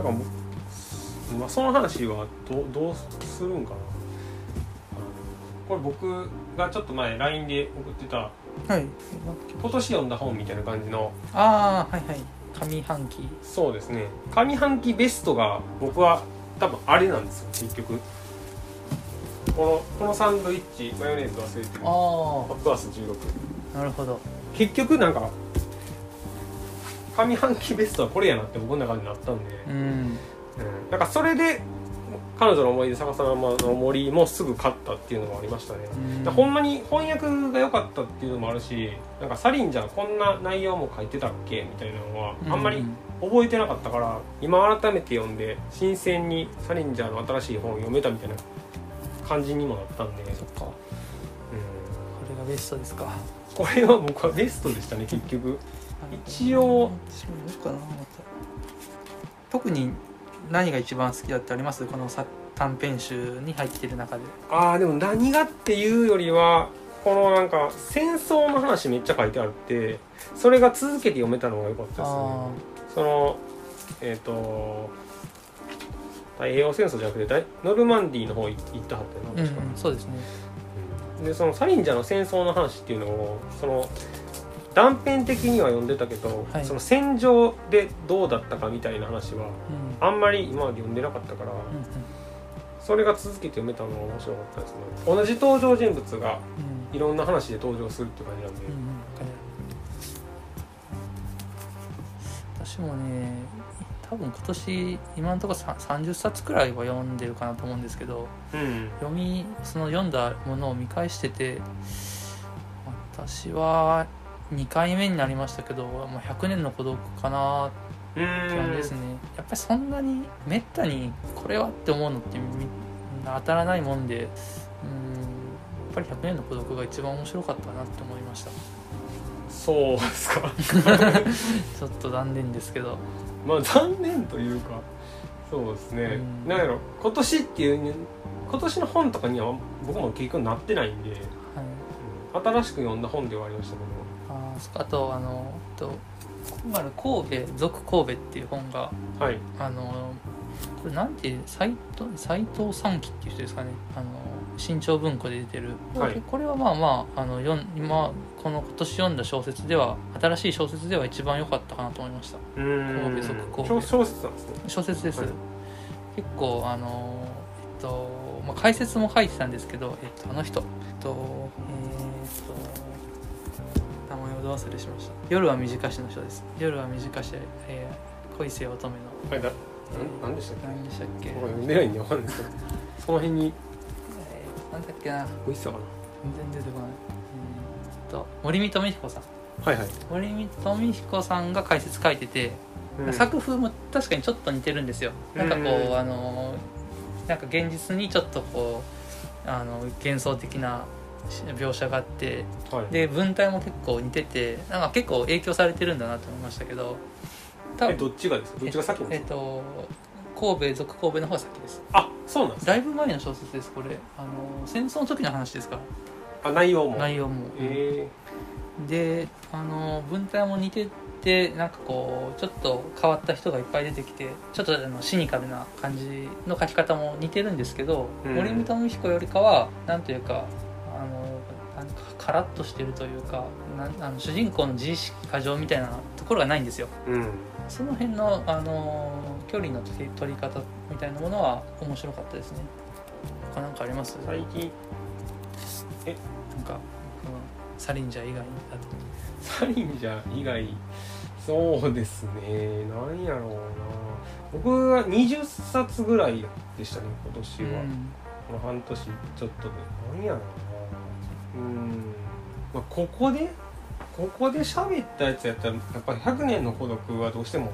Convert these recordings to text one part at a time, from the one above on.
だからまあ、その話はどうどうするんかな。これ僕がちょっと前 LINE で送ってたはい。今年読んだ本みたいな感じのああはいはい。上半期。そうですね。上半期ベストが僕は多分あれなんですよ結局。このこのサンドイッチマヨネーズ忘れてる。あホットアース16あなるほど。結局なんか上半期ベストはこれやなって僕の中になったんで、うん。うん、なんかそれで彼女の思い出逆さまの森もすぐ勝ったっていうのもありましたね、うん。でほんまに翻訳が良かったっていうのもあるしなんかサリンじゃんこんな内容も書いてたっけみたいなのはあんまり覚えてなかったから今改めて読んで新鮮にサリンジャーの新しい本を読めたみたいな感じにもなったんで、そっか。こうん、れがベストですか。これは僕はベストでしたね結局一応私もどうかなまた。特に何が一番好きだってあります？このさ短編集に入ってる中で。ああでも何がっていうよりはこのなんか戦争の話めっちゃ書いてあってそれが続けて読めたのが良かったですね。あそのえっ、と太平洋戦争じゃなくて大ノルマンディーの方行ったはったよなあうん確か、そうですね。でそのサリンジャーの戦争の話っていうのをその断片的には読んでたけど、はい。その戦場でどうだったかみたいな話はうん。あんまり今まで読んでなかったから、うんそれが続けて読めたのが面白かったですね。同じ登場人物がうん。いろんな話で登場するって感じなんで、うんうん。わかる私もね多分今年今のところさ30冊くらいは読んでるかなと思うんですけどうん。読みその読んだものを見返してて私は2回目になりましたけど、まあ、100年の孤独かなうって感じですね。やっぱりそんなにめったにこれはって思うのってみ当たらないもんでうんやっぱり100年の孤独が一番面白かったなって思いました。そうですか。ちょっと残念ですけど。まあ残念というかそうですね、うん。なんやろ今年っていうね今年の本とかには僕も結局なってないんで、はい。うん新しく読んだ本ではありましたけあーそっかあとあのと今の神戸俗神戸っていう本がどはい。あのこれなんて斎藤斎藤三喜っていう人ですかね。あの新潮文庫で出てる、はい。これはまあまああの今この今年読んだ小説では新しい小説では一番良かったかなと思いました。神戸俗神戸。小小説なんですね。小説です、はい。結構あのえっと、まあ、解説も書いてたんですけど、えっと、あの人。えっと忘れしました。夜は短しの人です。夜は短し、えー、恋乙女の。はいだなんなんでしたっけ？何でしたっけ、僕は読んでないんでわかんないですけど。その辺に。えーなんだっけな。美味しそうか全然出てこない。えーっと森見富彦さん。なはいはい、森見富彦さんが解説書いてて、うん。作風も確かにちょっと似てるんですよ。なんかこう、うんあのなんか現実にちょっとこうあの幻想的な描写があってはい、で文体も結構似ててなんか結構影響されてるんだなと思いましたけど多えどっちがですか？どっちが先えっと神戸俗神戸の方が先です。あそうなんですだいぶ前の小説ですこれ。あの戦争の時の話ですか？らあ内容も。内容も、えであの文体も似ててなんかこうちょっと変わった人がいっぱい出てきてちょっとあのシニカルな感じの書き方も似てるんですけど、うん。森見富彦よりかはなんというかカラッとしてるというかなんあの主人公の自意識過剰みたいなところがないんですよ。ー、うん。その辺のあの距離の取り方みたいなものは面白かったですね。他なんかあります？最近？なんか、うん。サリンジャー以外サリンジャー以外？そうですね。何やろうな。僕は20冊ぐらいでしたね今年は、この半年ちょっとで。何やろうなうん、まあ、ここでここで喋ったやつやったらやっぱり100年の孤独はどうしても、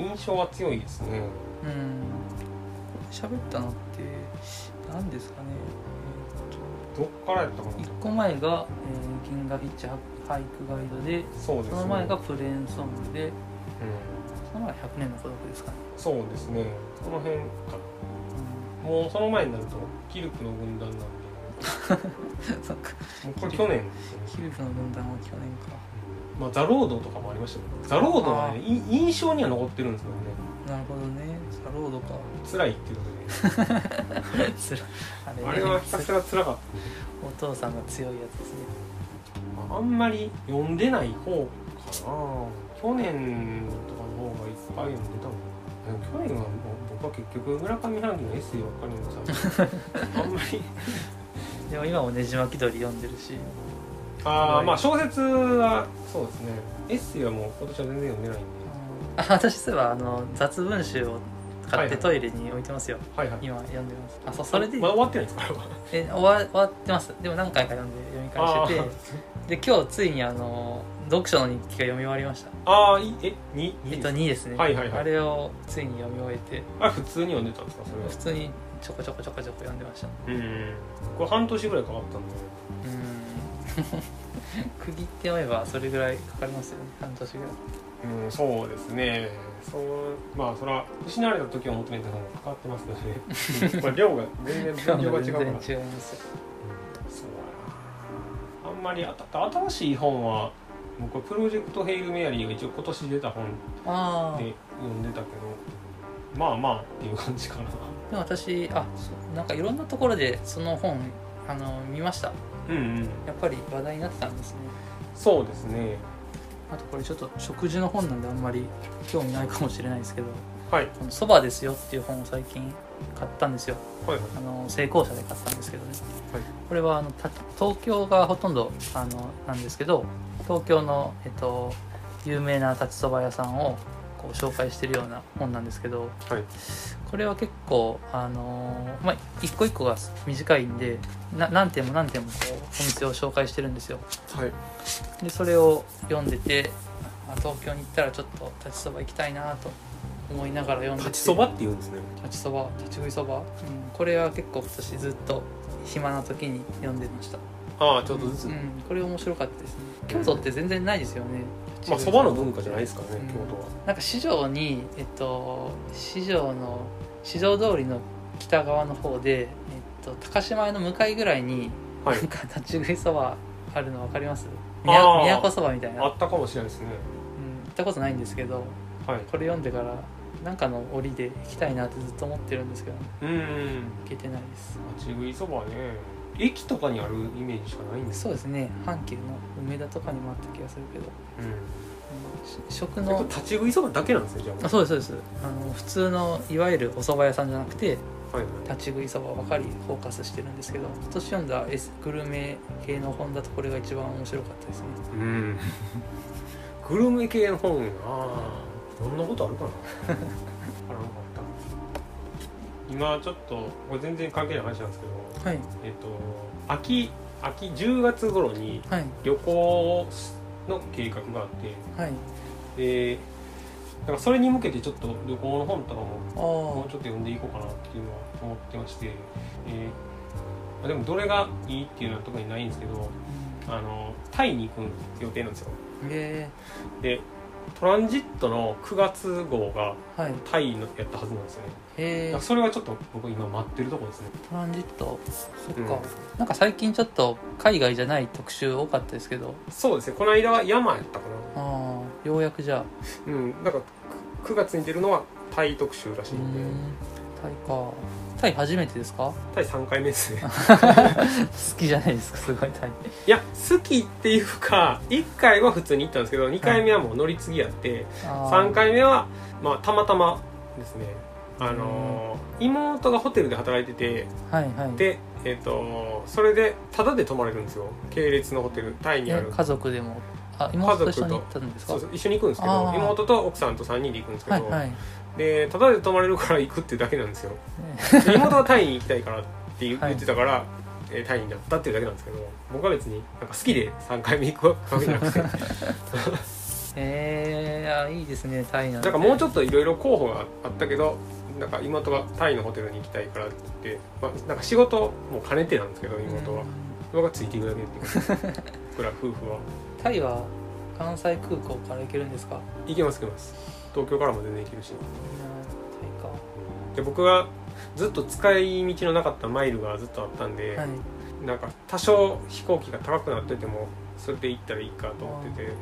うん、印象は強いですね。うん。喋ったのって何ですかね。どっからやったかな。1個前が、えー銀河ヒッチハイクガイドでそうですね。その前がプレーンソングでうん、その前が100年の孤独ですかね、そうですね。その辺か。なもうその前になるとキルクの軍団なんで そっか。これ去年キルフの分断は去年か。まあ、ザ・ロードとかもありましたけどザ・ロードはねい印象には残ってるんですけどね。なるほどね。ザロードか。辛いっていうことで、ね、あれはひたすら辛かったお父さんが強いやつですね。あんまり読んでない方かな。去年とかの方がいっぱい読んでたも去年はもう僕は結局村上春樹のエッセイばっかり読んでた あんまりでも今もねじ巻き鳥読んでるし。ああまあ小説はそうですね。エッセイはもう今年は全然読んでないんで。あ私そういえばあの雑文集を買ってトイレに置いてますよ、はいはい。今読んでます。あそうそれで。まだ終わってないんですか？え終わ終わってます。でも何回か読んで読み返してて。で今日ついにあの読書の日記が読み終わりました。あーあえにえっと2ですね、はいはいはい。あれをついに読み終えて。あれ普通に読んでたんですか？それは。普通にちょこちょこちょこちょこ読んでました。うん。これ半年ぐらいかかったんでうん。区切って読めばそれぐらいかかりますよね。半年ぐらい。うんそうですね。そうまあそれは失われた時を求めてたのがかかってますけどねまあ量が全然分量が違うから。全然違いますよ。そうだな。あんまりあた新しい本は僕はプロジェクト「ヘイル・メアリー」が一応今年出た本で読んでたけどまあまあっていう感じかなでも私あそうなんかいろんなところでその本あの見ました。うんうん。やっぱり話題になってたんですね。そうですね。あとこれちょっと食事の本なんであんまり興味ないかもしれないですけどはい「このそばですよ」っていう本を最近買ったんですよ。はいはい。あの成功者で買ったんですけどね、はい。これはあのた東京がほとんどあのなんですけど東京の、えっと、有名な立ちそば屋さんをこう紹介してるような本なんですけどはいこれは結構あのーまあ一個一個が短いんでな何点も何点もこうお店を紹介してるんですよ。はい。でそれを読んでてあ東京に行ったらちょっと立ちそば行きたいなと思いながら読んでて。立ちそばって言うんですね。立ちそば立ち食いそば、うん、これは結構今年ずっと暇な時に読んでました。ああちょっとずつ、うん、これ面白かったですね。京都って全然ないですよね。まあそばの文化じゃないですからね、うん。京都は。なんか市場にえっと市場の市場通りの北側の方で、えっと、高島屋の向かいぐらいに、はい。なんか立ち食いそばあるの分かります？宮都そばみたいな、うん、あったかもしれないですね。行ったことないんですけどはい。これ読んでからなんかの折で行きたいなってずっと思ってるんですけどうんうん。行けてないです。立ち食いそばね駅とかにあるイメージしかないんですそうですね。阪急の梅田とかにもあった気がするけど、うん。食の立ち食いそばだけなんですねじゃあ。あそうですそうです。あの普通のいわゆるお蕎麦屋さんじゃなくてはいはい。立ち食いそばばかりフォーカスしてるんですけど今年読んだ S グルメ系の本だとこれが一番面白かったですね。うん。グルメ系の本なあどんなことあるかな今ちょっとこれ全然関係ない話なんですけどはい。えっと秋秋10月頃にはい。旅行の計画があってはい。でだからそれに向けてちょっと旅行の本とかもあもうちょっと読んでいこうかなっていうのは思ってまして、えー、でもどれがいいっていうのは特にないんですけどあのタイに行く予定なんですよ。えでトランジットの9月号がタイのやったはずなんですよね。へえそれはちょっと僕今待ってるところですね。トランジット。そっか、うん。なんか最近ちょっと海外じゃない特集多かったですけど。そうですね。この間は山やったかな。ああようやくじゃあ。うん。だからく9月に出るのはタイ特集らしいうんで。ん。タイかタイ初めてですか？タイ3回目ですね。好きじゃないですかすごいタイ。いや好きっていうか1回は普通に行ったんですけど2回目はもう乗り継ぎやって、あー3回目はまあたまたまですね。あのー妹がホテルで働いててはいはい。でえっ、とそれでタダで泊まれるんですよ。系列のホテルタイにある。え家族でも？あ妹と一緒に行ったんですか？一緒に行くんですけど妹と奥さんと3人で行くんですけど、はいはい。でタダで泊まれるから行くっていうだけなんですよ。ね。で妹はタイに行きたいからって言ってたから、えータイになったっていうだけなんですけど僕は別になんか好きで3回目行くわけじゃなくて。えー、あいいですねタイなんて。なんかもうちょっといろいろ候補があったけどなんか妹がタイのホテルに行きたいからって言って、まあ、なんか仕事も兼ねてなんですけど妹は。うん。僕がついていくだけっていう 僕ら夫婦はタイは関西空港から行けるんですか？行けます行けます。東京からも全然行けるし。うんタイか。で僕がずっと使い道のなかったマイルがずっとあったんで、はい。なんか多少飛行機が高くなっててもそれで行ったらいいかと思ってて。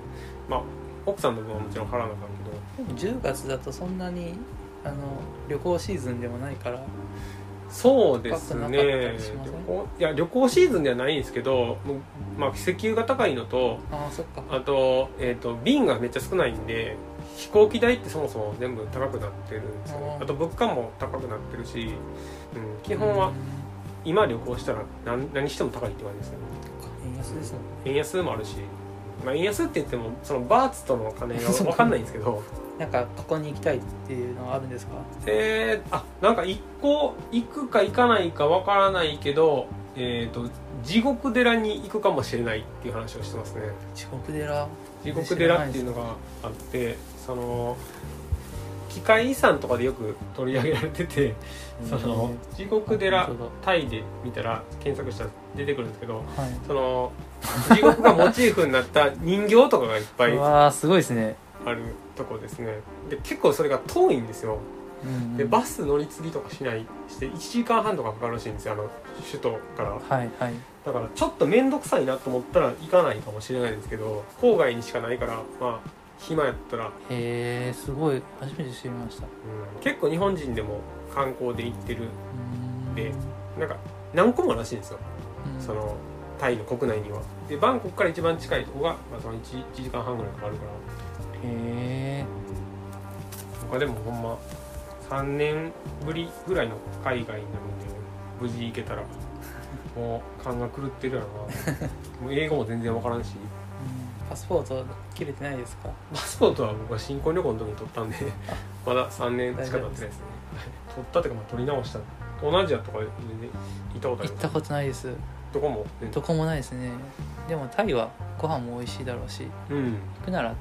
まあ奥さんの分はもちろん払わなあかんけど。でも10月だとそんなにあの旅行シーズンでもないからそうですね。いや旅行シーズンではないんですけどまあ石油が高いのとああそっか。あと,、えー、と便がめっちゃ少ないんで飛行機代ってそもそも全部高くなってるんですよね。あと物価も高くなってるし、うん、基本は今旅行したら何何しても高いって感じですよね。円安ですね。円安もあるし、まあ、円安って言ってもそのバーツとの金が分かんないんですけどなんかここに行きたいっていうのはあるんですか？えー、あなんか一個行くか行かないか分からないけどえー、と地獄寺に行くかもしれないっていう話をしてますね。地獄寺？地獄寺っていうのがあってその機械遺産とかでよく取り上げられててその地獄寺タイで見たら検索したら出てくるんですけどだはい。その地獄がモチーフになった人形とかがいっぱいうわーすごいですね、あるとこですね。で結構それが遠いんですよ。うんでバス乗り継ぎとかしない。して1時間半とかかかるらしいんですよ。あの首都から。はいはい。だからちょっと面倒くさいなと思ったら行かないかもしれないんですけど郊外にしかないからまあ暇やったら、うん、へえすごい。初めて知りました。結構日本人でも観光で行ってる。うん。でなんか何個もらしいんですよ。うん。そのタイの国内には。でバンコクから一番近いとこが、まあ、その 1, 1時間半ぐらいかかるからへえ他でもほんま3年ぶりぐらいの海外になるんで無事行けたら もう勘が狂ってるやろな。もう英語も全然わからんし。パスポート切れてないですか？パスポートは僕は新婚旅行の時に取ったんでまだ3年しか経ってないですね。取ったっていうかまあ取り直した。東南アジアとか全然行ったことあります。行ったことないです。どこも、ね、どこもないですね。でもタイはご飯も美味しいだろうし。うん。行くなら、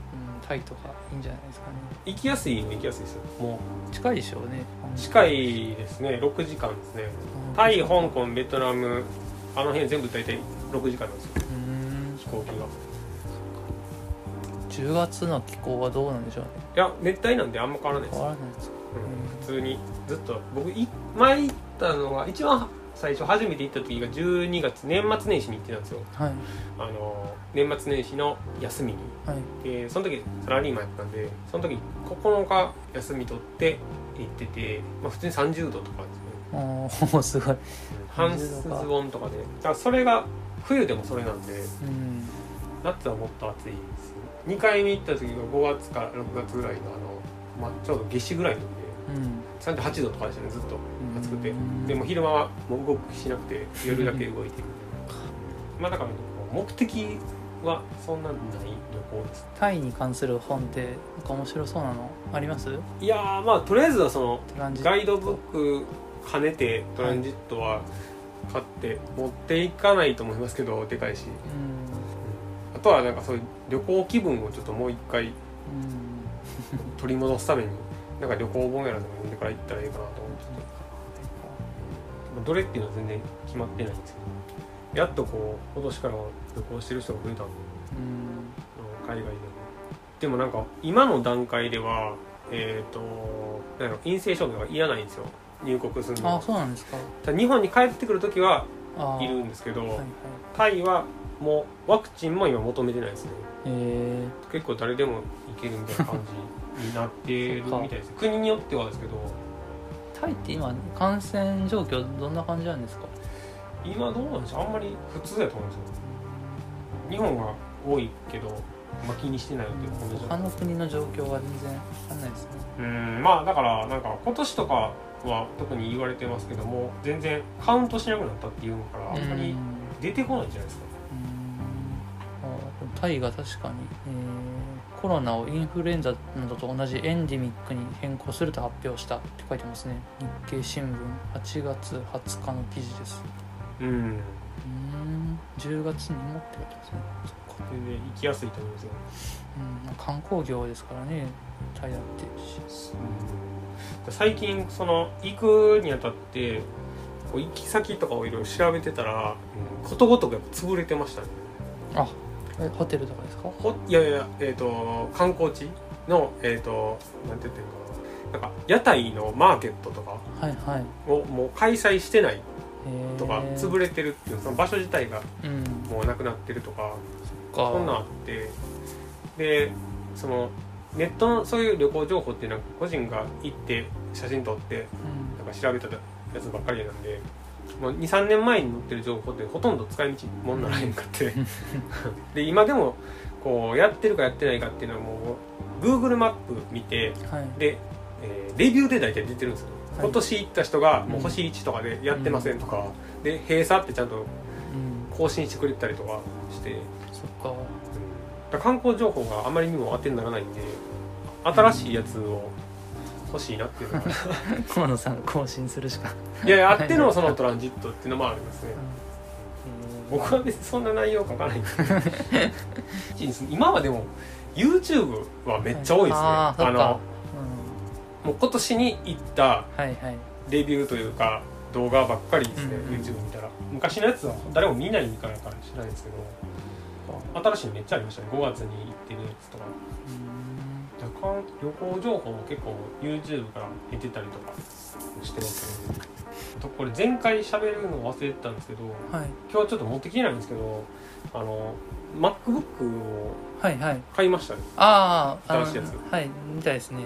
うん、タイとかいいんじゃないですかね。行きやすいの行きやすいですよ。も近いでしょうね。う近いですね。6時間ですね。タイ香港ベトナム。あの辺全部大体6時間なんですよ。うん。飛行機が。10月の気候はどうなんでしょうね。いや熱帯なんであんま変わらないです。変わらないですか。うん。普通にずっと僕い前行ったのが一番最初初めて行った時が12月年末年始に行ってたんですよ。はい。あの年末年始の休みに。はい。でその時サラリーマンやったんでその時9日休み取って行ってて、まあ、普通に30度とかですね。おー すごい。半スズボンとかで。だからそれが冬でもそれなんでうん。夏はもっと暑いです2回目行った時が5月から6月ぐらいのあの、まあ、ちょうど夏至ぐらいの時でうん。38度とかでしたねずっと暑くて。うんでも昼間はもう動く気しなくて夜だけ動いてる。まあだから目的はそんなにない旅行です。タイに関する本ってなんか面白そうなのあります？いやーまあとりあえずはそのガイドブック兼ねてトランジットは買って持っていかないと思いますけどでかいし。うん。あとはなんかそういう旅行気分をちょっともう一回うん。取り戻すためになんか旅行本やらでも読んでから行ったらいいかなとどれっていうのは全然決まってないんですけどやっとこう今年からは旅行してる人が増えたんでうん海外でも。でもなんか今の段階ではえっ、となん陰性証明がいらないんですよ。入国するの。あはそうなんですか。日本に帰ってくる時はいるんですけど、はいはい。タイはもうワクチンも今求めてないですね。え結構誰でも行けるみたいな感じになってるみたいです。国によってはですけどー、タイって今感染状況どんな感じなんですか？今どうなんでしょうあんまり普通だと思うんですよ。日本が多いけど、まあ、気にしてないので同じ他の国の状況は全然わかんないですね。うんまあだからなんか今年とかは特に言われてますけども全然カウントしなくなったっていうのからあんまりうん出てこないんじゃないですか。うん。あタイが確かに、えーコロナをインフルエンザなどと同じエンデミックに変更すると発表したって書いてますね。日経新聞8月20日の記事です。うん。うん。10月にもって書いてますね。全然行きやすいと思いますようん。観光業ですからね。タイだってし。うん。最近その行くにあたってこう行き先とかをいろいろ調べてたら、うん。ことごとくやっぱ潰れてましたね。あえホテルとかですか？ほいやいやえっ、と観光地のえっ、となんて言ってるかななんか屋台のマーケットとかはいはい。をもう開催してないとか潰れてるっていうその場所自体がうんもうなくなってるとかそっか。そんなんあって。でそのネットのそういう旅行情報っていうのは個人が行って写真撮ってうん。なんか調べたやつばっかりなんで23年前に載ってる情報ってほとんど使い道もんならへんかって で今でもこうやってるかやってないかっていうのはもう Google マップ見てはい。で、えーレビューで大体出てるんですよ、はい。今年行った人がもううん星1とかでやってませんとか、で閉鎖ってちゃんとうん。更新してくれたりとかして、そっか。うん。だから観光情報があまりにも当てにならないんで新しいやつを欲しいなっていうのが河 野さんが更新するしか。いやいやあってのそのトランジットっていうのもありますね。僕は別にそんな内容書かないんで。すけど今はでも YouTube はめっちゃ多いですね、あーそっか。のもう今年に行ったはいはい。レビューというか動画ばっかりですね、うんうん YouTube 見たら。昔のやつは誰も見ないからか知らないですけど新しいのめっちゃありましたね。5月に行ってるやつとか旅行情報も結構 YouTube から出てたりとかしてますね。あとこれ前回喋るの忘れてたんですけどはい。今日ちょっと持ってきてないんですけどあの MacBook を買いましたね。ああ新しいやつ。はいみたいですね。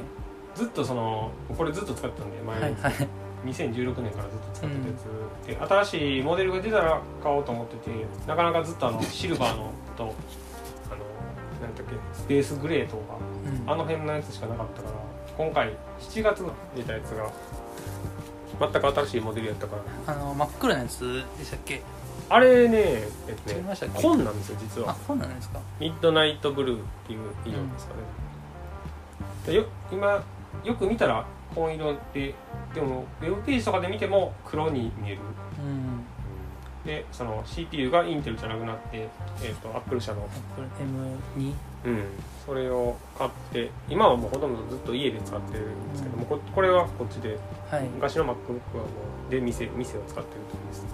ずっとそのこれずっと使ってたんで前に、はいはい。2016年からずっと使ってたやつ、で新しいモデルが出たら買おうと思っててなかなかずっとあのシルバーのとあのなんだっけスペースグレーとかうん。あの辺のやつしかなかったから今回7月に出たやつが全く新しいモデルやったから。あの真っ黒なやつでしたっけ？あれねえっとね紺なんですよ実あは。そうなんですか？ミッドナイトブルーっていう色ですかね、でよ今よく見たら紺色ででもウェブページとかで見ても黒に見える。うんでその CPU がインテルじゃなくなって、えー、とアップル社の、これ M2 うん、それを買って今はもうほとんどずっと家で使ってるんですけども、ここれはこっちで。はい。昔の MacBook はもうで店店を使ってるとです。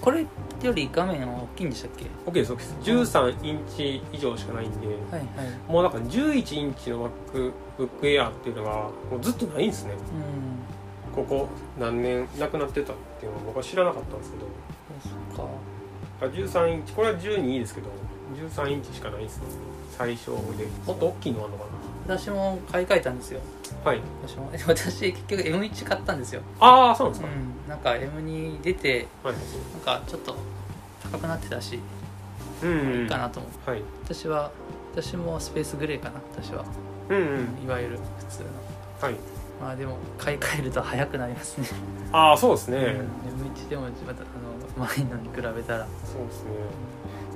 これより画面は大きいんでしたっけ？OK です OK です。13インチ以上しかないんではいはい。もうだから11インチの MacBook Air っていうのがもうずっとないんですね。うん。ここ何年なくなってたっていうのは僕は知らなかったんですけどあ13インチ。これは12いいですけど13インチしかないですね。最小で。もっと大きいのあるのか私も買い替えたんですよ。なはい。私も。私結局 M1 買ったんですよ。ああそうなんですか、うん。なんか M2 出てはい。なんかちょっと高くなってたし、うん、うん、いいかなと思ってはい。私は私もスペースグレーかな。私は、うんうん。いわゆる普通の。はい。まあでも買い替えると早くなりますね、ああそうですね、うん。M1 でもまた前のに比べたら、そうですね。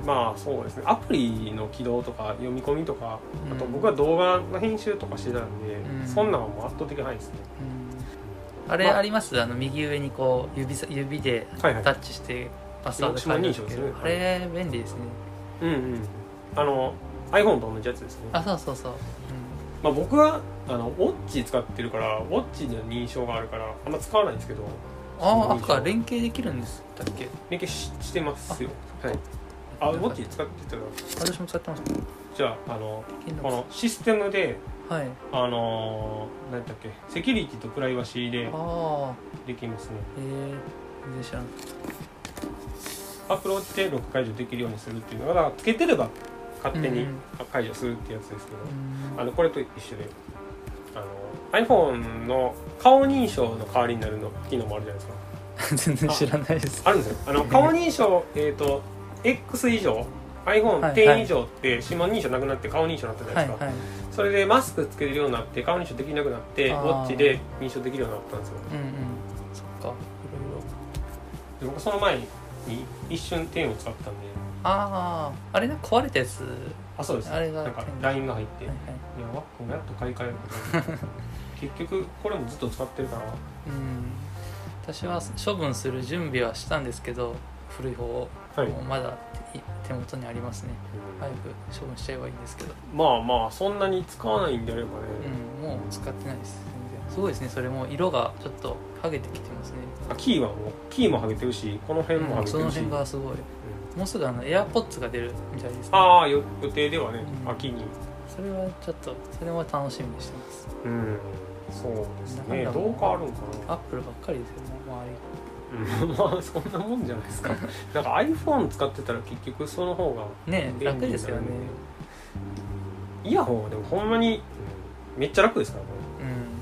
まあそうですね。アプリの起動とか読み込みとかあとうん僕は動画の編集とかしてたんで、うん。そんなんはもう圧倒的に早いですね。うん。あ。れまああります？あの右上にこう指さ指ではいはい。タッチしてパスワード変えるんですけど、指紋認証あれ便利ですね。うんうんあの iPhone と同じやつですね。あそうそうそう、まあ、僕はあのウォッチ使ってるからウォッチの認証があるからあんま使わないんですけどうん、ああ認証赤連携できるんです。だっけ？連携ししてますよ。はい。あウォッチ使ってたら。私も使ってます。じゃああのこのシステムではい。あのー、何だっけ？セキュリティとプライバシーでああできますね。へえ全然知らん。アプローチでロック解除できるようにするっていうのがだからつけてれば勝手にうん。解除するってやつですけど、うん。あのこれと一緒であの iPhone の顔認証の代わりになるの機能もあるじゃないですか。全然知らないです。あるんですよ。あの顔認証えっ、と X 以上はい iPhone10 以上って指紋認証なくなって顔認証になったじゃないですか、はいはい。それでマスクつけれるようになって顔認証できなくなってウォッチで認証できるようになったんですよ。うんうん。そっかいろいろ。で僕その前に一瞬10を使ってたんであああれね壊れたやつ？はあそうです。あれがなんか10 LINE が入って、いはい。いやワックもやっと買い替えることに 結局これもずっと使ってるから。うん。私は処分する準備はしたんですけど古い方を、はい、もうまだ手手元にありますね。早く処分しちゃえばいいんですけど、まあまあそんなに使わないんであればね、うん、もう使ってないです全然。すごいですねそれも色がちょっと剥げてきてますね、あキーはもうキーも剥げてるしこの辺も剥うんそのげてるし、辺がすごい。うんもうすぐあの AirPods が出るみたいですね。ああよ予定ではね、うん。秋に。それはちょっとそれも楽しみにしてます。うん。そうですね。どう変わるんかアップルばっかりですよね周り。うん。まあそんなもんじゃないですか。なんか iPhone 使ってたら結局その方がね楽ですよね。イヤホンはでもほんまに、うんめっちゃ楽ですからね。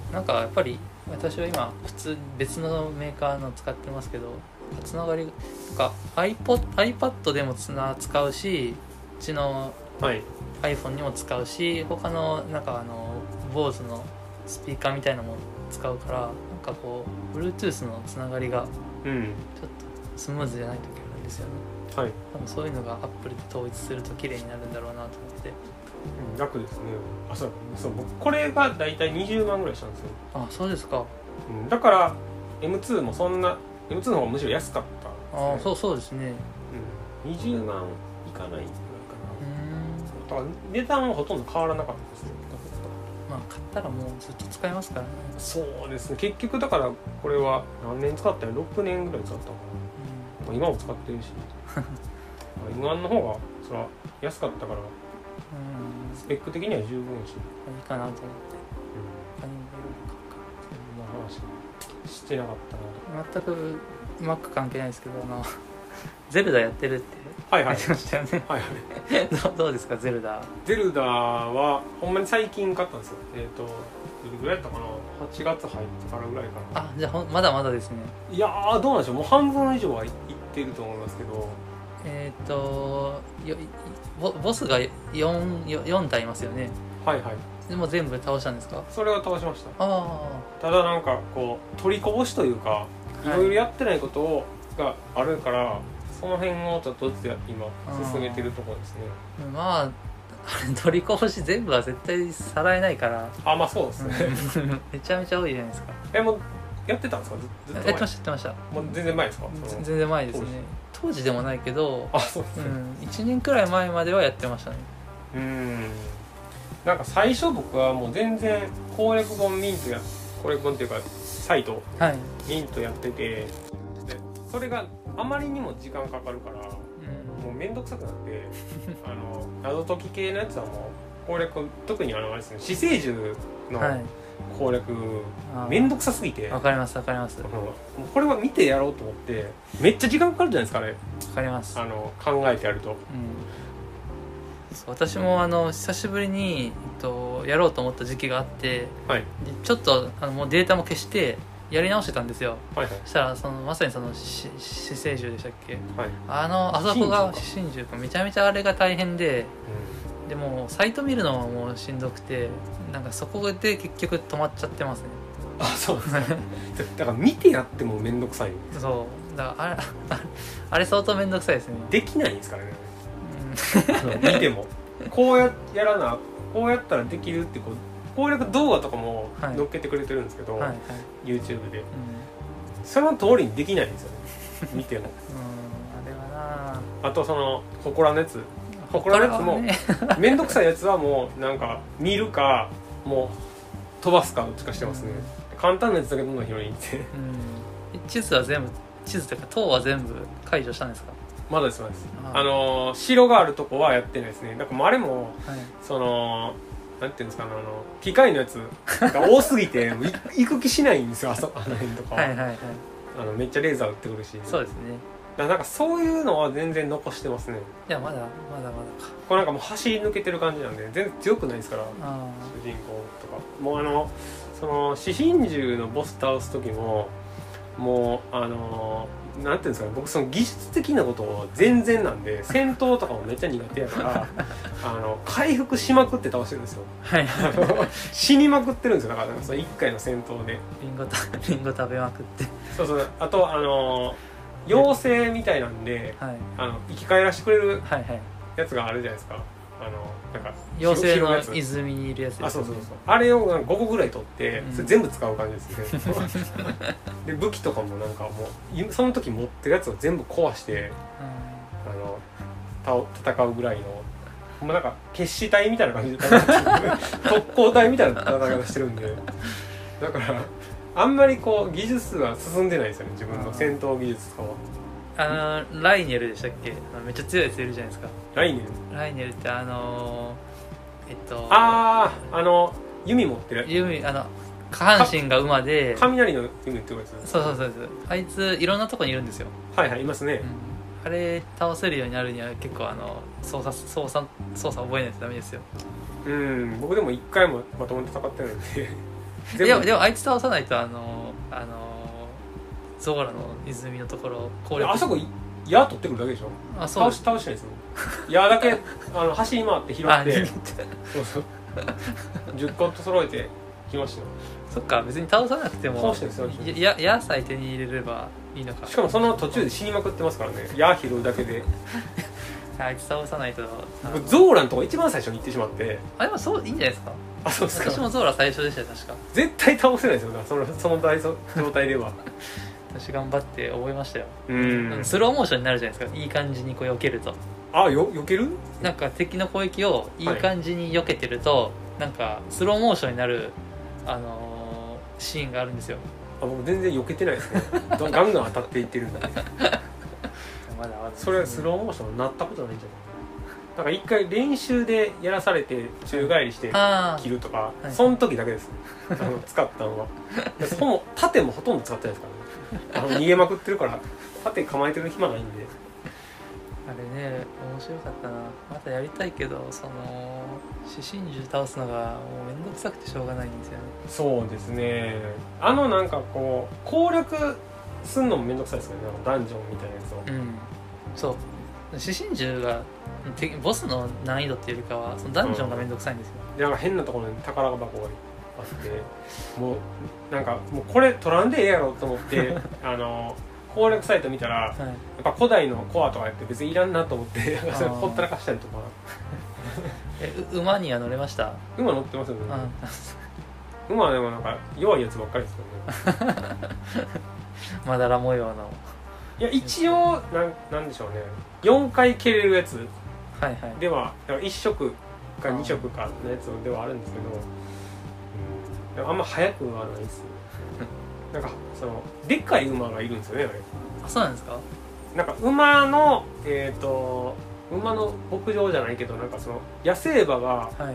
うん。なんかやっぱり私は今普通別のメーカーの使ってますけどつながりとか iPod, iPad でもつな使うしうちのはい。iPhone にも使うし他のなんかあの BOSE のスピーカーみたいなのも使うからなんかこう Bluetooth のつながりがうん。ちょっとスムーズじゃない時あるんですよね。はい、多分そういうのが Apple で統一すると綺麗になるんだろうなと思って。うん楽ですね。あそうそう僕これが大体20万ぐらいしたんですよ、あそうですか。うん、だから M2 もそんな M2 の方がむしろ安かったあですね。そうそうですね。うん、20万いかないぐらいかうーん。なだから値段はほとんど変わらなかったですねまあ買ったらもうずっと使えますからね。そうですね。結局だからこれは何年使ったら6年ぐらい使ったのかな。まあ今も使ってるし。まあ M1 の方がそら安かったから。うん、スペック的には十分し、いいかなと思って。うん、他にもいろいろそんな話してなかったな。と買うから全く Mac 関係ないですけどあの ゼルダやってるって。はいはい。言ってましたよね。はいはい。どうですかゼルダ。ゼルダはほんまに最近買ったんですよ。えっ、とどれぐらいやったかな。8月入ってからぐらいかな。あじゃあほんまだまだですね。いやーどうなんでしょう。もう半分以上はいいってると思いますけど。えっ、とよボボスが 4, 4体いますよね。はいはいでも全部倒したんですか？それは倒しました。あただなんかこう取りこぼしというかい。ろいろやってないことをがあるからその辺をちょっとずつや今進めてるところですね。あまあ取りこぼし全部は絶対さらえないから。あまあそうですね、めちゃめちゃ多いじゃないですか。えもうやってたんですか？ずずっと前？やってましたやってました。もう全然前ですか？全然前ですね。当時。でもないけど、あそうですね。うん、1年くらい前まではやってましたね。うんなんか最初僕はもう全然攻略本ミントや攻略本っていうかサイトはい、ミントやっててでそれがあまりにも時間かかるからもうん。う面倒くさくなって あの謎解き系のやつはもう攻略特にあのあれですね死生獣のはい。攻略あー。面倒くさすぎて、わかりますわかります。これは見てやろうと思ってめっちゃ時間かかるじゃないですかあれ。かります。あの考えてやると。うん私もあの久しぶりに、えっと、やろうと思った時期があってはい。でちょっとあのもうデータも消してやり直してたんですよ。はいはい。そしたらそのまさにそのし死生獣でしたっけ？はい、あのあそこが死死生獣か。めちゃめちゃあれが大変ででもサイト見るのももうしんどくてなんかそこで結局止まっちゃってますね。あそうですね。だから見てやっても面倒くさいそう。だからあれあれ相当面倒くさいですね。できないんですからね。うん見ても。こうややらなこうやったらできるってこう攻略動画とかもはい。載っけてくれてるんですけど、はいはい。YouTube で。うん。その通りにできないんですよね。見ても。うんあれはなあとその祠のやつ。祠のやつも面倒 くさいやつはもうなんか見るかもう飛ばすかどっちかしてますね、簡単なやつだけどんどん広いって。うん。地図は全部地図というか塔は全部解除したんですか？まだですまだです。ああのー城があるとこはやってないですね。なんかもうあれもはい。そのなんていうんですかねあの機械のやつが多すぎて 行く気しないんですよあそあの辺とかは、はいはいはい。あのめっちゃレーザー撃ってくるし。そうですね。だからなんかそういうのは全然残してますね。いやまだまだまだか。これなんかもう走り抜けてる感じなんで全然強くないですからあ主人公とか。もうあのその死神獣のボス倒す時ももうあのなんていうんですかね僕その技術的なことを全然なんで戦闘とかもめっちゃ苦手やから あの回復しまくって倒してるんですよ。あはい。死にまくってるんですよ。だからその1回の戦闘で。リンゴたリンゴ食べまくって。そうそう。あとあの妖精みたいなんではい。あの生き返らせてくれるはいはい。やつがあるじゃないですかあのなんか妖精の泉にいるやつですあそうそうそう。あれを5個ぐらい取ってうん。それ全部使う感じですね。で武器とかもなんかもういその時持ってるやつを全部壊してあのた戦うぐらいのほんまなんか決死隊みたいな感じで 特攻隊みたいな戦い方してるんで。だからあんまりこう技術は進んでないですよね自分の戦闘技術とかはあのライネルでしたっけ？めっちゃ強いやついるじゃないですか。ライネル？ライネルってあのえっとあああの弓持ってる弓あの下半身が馬で雷の夢ってことですそうそうそうそうあいついろんなとこにいるんですよ、はいはいいますね。うん、あれ倒せるようになるには結構あの操作操作操作覚えないとダメですよ。うん僕でも一回もまともに戦ってないんで。でもでもあいつ倒さないとあのあのゾーラの泉のところ攻略。あそこ矢取ってくるだけでしょ？あそう。倒し倒してないですよ矢だけあの走り回って拾あってそうそう。10個と揃えてきましたよ。そっか別に倒さなくても倒してるんですよややさえ手に入れればいいのか。しかもその途中で死にまくってますからね。矢拾うだけで。あいつ倒さないと。ゾーラのとこ一番最初に行ってしまって。あでもそういいんじゃないですか。あそうですか。私もゾーラ最初でしたよ確か。絶対倒せないですよねそのその大状態では私頑張って覚えましたよ、うん。スローモーションになるじゃないですか。いい感じにこう避けると。あよ避ける？なんか敵の攻撃をいい感じに避けてると、なんかスローモーションになるあのーシーンがあるんですよ。あ僕全然避けてないですね。どガンガン当たっていってるんだねまだまだそれスローモーションになったことないんじゃない？だから一回練習でやらされて宙返りして切るとか、はい。その時だけです。あの使ったのは。でほぼ盾もほとんど使ってないですからねあの逃げまくってるから盾構えてる暇ないんで。あれね面白かったな。またやりたいけどその獅子獣倒すのがもう面倒くさくてしょうがないんですよね。そうですね。あのなんかこう攻略すんのもめんどくさいですよね。ダンジョンみたいなやつを。うん。そう。獅子獣がてボスの難易度っていうよりかはそのダンジョンが面倒くさいんですよ、でなんか変なところに宝箱があってもうなんかもうこれ取らんでええやろと思って あの攻略サイト見たらやはい。っぱ古代のコアとかやって別にいらんなと思ってなんかそれあー。ほったらかしたりとか。えう馬には乗れました、馬乗ってますよね。うん、馬はでもなんか弱いやつばっかりですよね。まだら模様の。いや一応なんなんでしょうね。4回蹴れるやつはいはい。ではだから1色か2色かのやつではあるんですけど、うん、でもあんま速くはないですね。なんかそのでっかい馬がいるんですよねあそうなんですか？なんか馬のえっ、と馬の牧場じゃないけどなんかその野生馬がはい。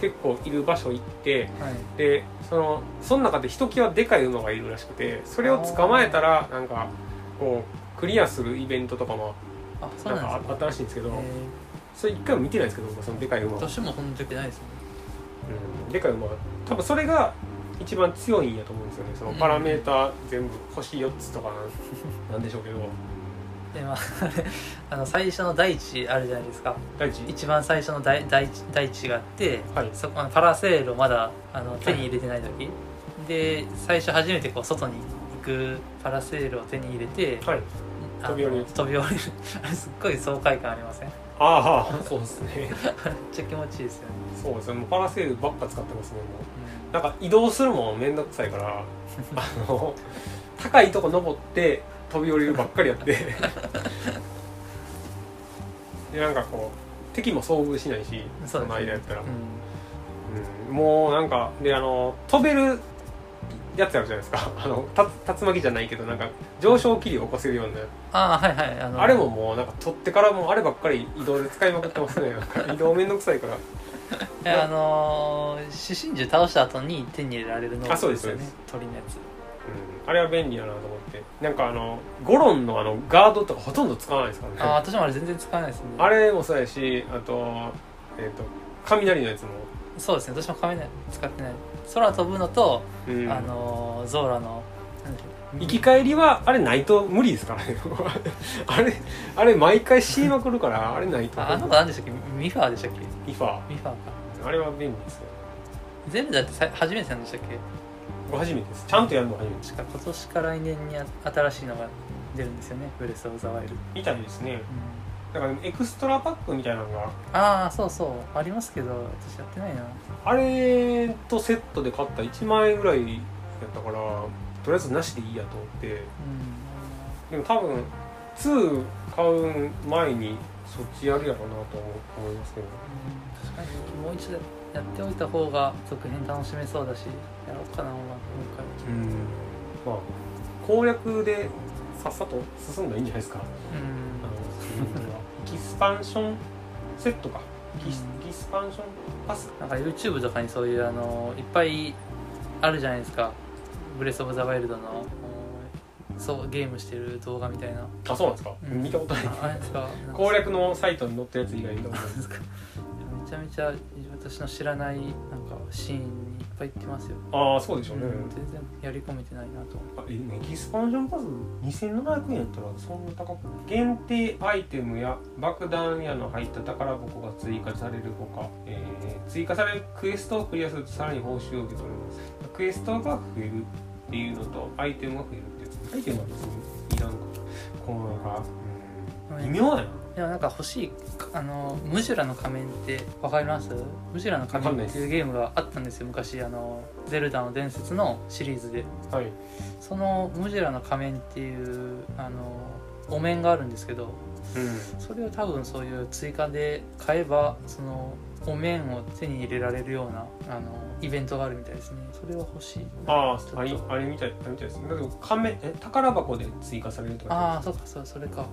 結構いる場所行ってはい。でそのその中でひときわでかい馬がいるらしくてそれを捕まえたらなんかこうクリアするイベントとかもなんか？あったらしいんですけど、えそれ一回も見てないですけどそのでかい馬ー、は、年もほんと時ないですねうん、でかい馬は多分それが一番強いんやと思うんですよね。そのパラメーター全部星4つとか なんでしょうけど。でまあ あの最初の大地あるじゃないですか。第一一番最初の大大地大地があって、はい。そこパラセールをまだあの手に入れてない時、で最初初めてこう外に行くパラセールを手に入れて、はい。飛び降りる。飛び降りる。あれすっごい爽快感ありません？ああそうですね。ちゃ気持ちいいですよね、そうですね。もうパラセールばっか使ってますねもう。うん。なんか移動するもんめんどくさいから あの高いとこ登って飛び降りるばっかりやって。でなんかこう敵も遭遇しないしそね。の間やったら、うん。うん。もうなんかであの飛べるやつあるじゃないですか。あのた竜巻じゃないけどなんか上昇気流を起こせるような。ああはいはい。あのあれももうなんか取ってからもうあればっかり移動で使いまくってますね。移動めんどくさいから。えあのー、獅子獣倒した後に手に入れられるのあそうですよねそうです。鳥のやつ。うん。あれは便利やなと思って。なんかあのゴロンのあのガードとかほとんど使わないですからね。ああ私もあれ全然使わないですね。あれもそうやしあとえっ、と雷のやつも、そうですね。私も仮面使ってない空飛ぶのと、うん。あのーゾーラのなんだっけ生き返りはあれないと無理ですからね。あれあれ毎回死にまくるからあれないと。ああの子何でしたっけ？ミファーでしたっけ？イファミファーか。あれは便利ですよ。全部だってさ初めてなんでしたっけ？僕初めてです。ちゃんとやるの初めて。です確か今年か来年にあ新しいのが出るんですよね。ブレス・オブ・ザ・ワイルド、みたいですね。うんだからエクストラパックみたいなのがああそうそう。ありますけど私やってないな。あれとセットで買った1万円ぐらいやったからとりあえずなしでいいやと思って。うん。でも多分2買う前にそっちやるやろうなと思いますけど。確かにもう一度やっておいた方が続編楽しめそうだしやろうかな、まあ、今うん。まあ攻略でさっさと進んだらいいんじゃないですか。ういうのエキスパンションセットか。エキスうん。エキスパンションパス。うんなんか YouTube とかにそういうあのいっぱいあるじゃないですか。ブレス・オブ・ザ・ワイルドのうん。そうゲームしてる動画みたいな、あそうなんですか、うん。見たことない。ああれですか？攻略のサイトに載ったやつ以外見たことない。ですか。めちゃめちゃ私の知らないなんかシーンにいっぱい行ってますよ、ああそうでしょうね、うん全然やり込めてないなと。思あえエキスパンションパス2700円やったらそんな高くない？限定アイテムや爆弾矢の入った宝箱が追加されるほか、えー追加されるクエストをクリアするとさらに報酬を受け取れます。クエストが増えるっていうのとアイテムが増えるってやつアイテムは別にいらんかこのなんか、うん、微妙やなでもなんか欲しいあのムジュラの仮面ってわかります？ムジュラの仮面っていうゲームがあったんですよ昔あのゼルダの伝説のシリーズで。はい。そのムジュラの仮面っていうあのお面があるんですけどうん。それを多分そういう追加で買えばそのお面を手に入れられるようなあのイベントがあるみたいですね。それは欲しい。あああれあれみたいあれみたいです。だけど仮面え宝箱で追加されるとかああそうかそうそれか。